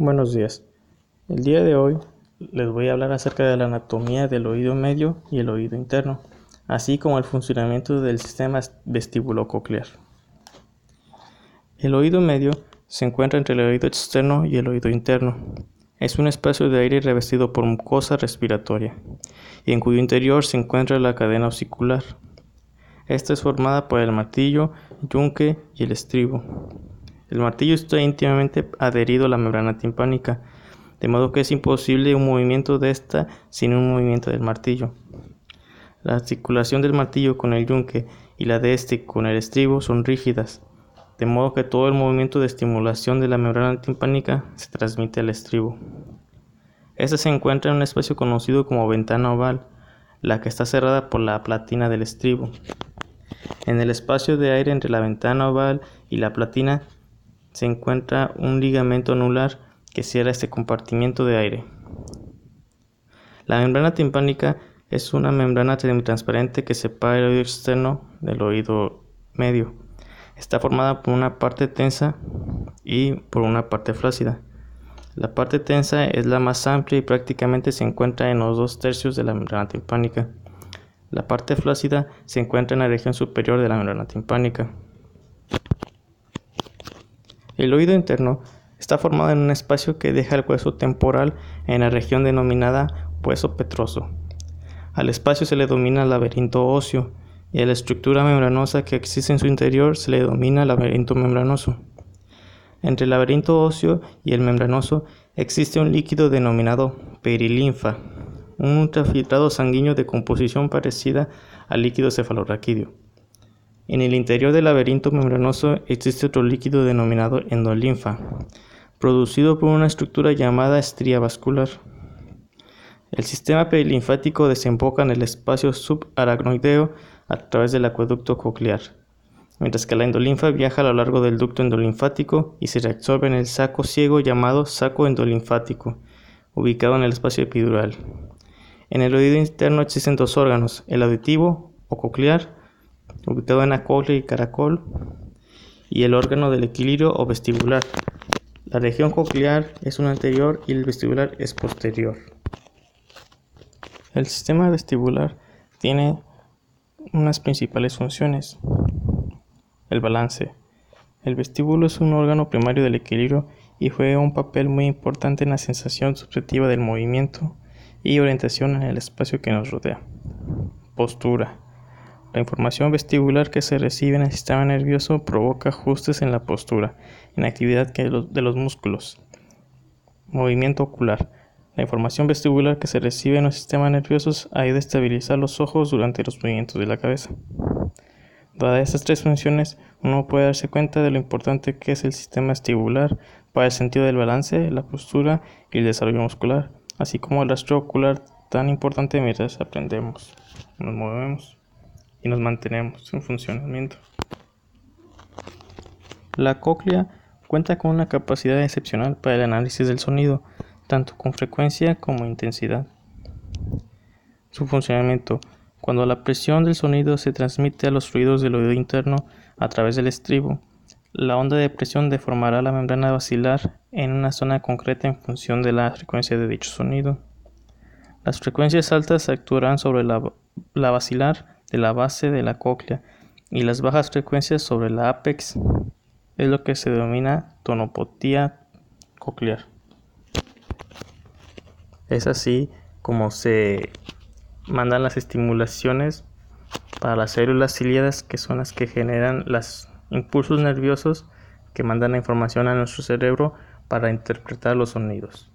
Buenos días. El día de hoy les voy a hablar acerca de la anatomía del oído medio y el oído interno, así como el funcionamiento del sistema vestíbulo-coclear. El oído medio se encuentra entre el oído externo y el oído interno. Es un espacio de aire revestido por mucosa respiratoria y en cuyo interior se encuentra la cadena osicular. Esta es formada por el martillo, yunque y el estribo. El martillo está íntimamente adherido a la membrana timpánica, de modo que es imposible un movimiento de esta sin un movimiento del martillo. La articulación del martillo con el yunque y la de este con el estribo son rígidas, de modo que todo el movimiento de estimulación de la membrana timpánica se transmite al estribo. Esta se encuentra en un espacio conocido como ventana oval, la que está cerrada por la platina del estribo. En el espacio de aire entre la ventana oval y la platina se encuentra un ligamento anular que cierra este compartimiento de aire. La membrana timpánica es una membrana semitransparente que separa el oído externo del oído medio. Está formada por una parte tensa y por una parte flácida. La parte tensa es la más amplia y prácticamente se encuentra en los dos tercios de la membrana timpánica. La parte flácida se encuentra en la región superior de la membrana timpánica. El oído interno está formado en un espacio que deja el hueso temporal en la región denominada hueso petroso. Al espacio se le domina laberinto óseo y a la estructura membranosa que existe en su interior se le domina laberinto membranoso. Entre el laberinto óseo y el membranoso existe un líquido denominado perilinfa, un ultrafiltrado sanguíneo de composición parecida al líquido cefalorraquídeo. En el interior del laberinto membranoso existe otro líquido denominado endolinfa, producido por una estructura llamada estría vascular. El sistema perilinfático desemboca en el espacio subaracnoideo a través del acueducto coclear, mientras que la endolinfa viaja a lo largo del ducto endolinfático y se reabsorbe en el saco ciego llamado saco endolinfático, ubicado en el espacio epidural. En el oído interno existen dos órganos, el auditivo o coclear ubicado en la y caracol, y el órgano del equilibrio o vestibular. La región coclear es una anterior y el vestibular es posterior. El sistema vestibular tiene unas principales funciones. El balance. El vestíbulo es un órgano primario del equilibrio y juega un papel muy importante en la sensación subjetiva del movimiento y orientación en el espacio que nos rodea. Postura. La información vestibular que se recibe en el sistema nervioso provoca ajustes en la postura, en la actividad de los músculos. Movimiento ocular. La información vestibular que se recibe en los sistemas nerviosos ayuda a estabilizar los ojos durante los movimientos de la cabeza. Dadas estas tres funciones, uno puede darse cuenta de lo importante que es el sistema vestibular para el sentido del balance, la postura y el desarrollo muscular, así como el rastro ocular tan importante mientras aprendemos, nos movemos y nos mantenemos en funcionamiento. La cóclea cuenta con una capacidad excepcional para el análisis del sonido, tanto con frecuencia como intensidad. Su funcionamiento. Cuando la presión del sonido se transmite a los fluidos del oído interno a través del estribo, la onda de presión deformará la membrana basilar en una zona concreta en función de la frecuencia de dicho sonido. Las frecuencias altas actuarán sobre la, la basilar de la base de la cóclea y las bajas frecuencias sobre la apex es lo que se denomina tonopatía coclear. Es así como se mandan las estimulaciones para las células ciliadas que son las que generan los impulsos nerviosos que mandan la información a nuestro cerebro para interpretar los sonidos.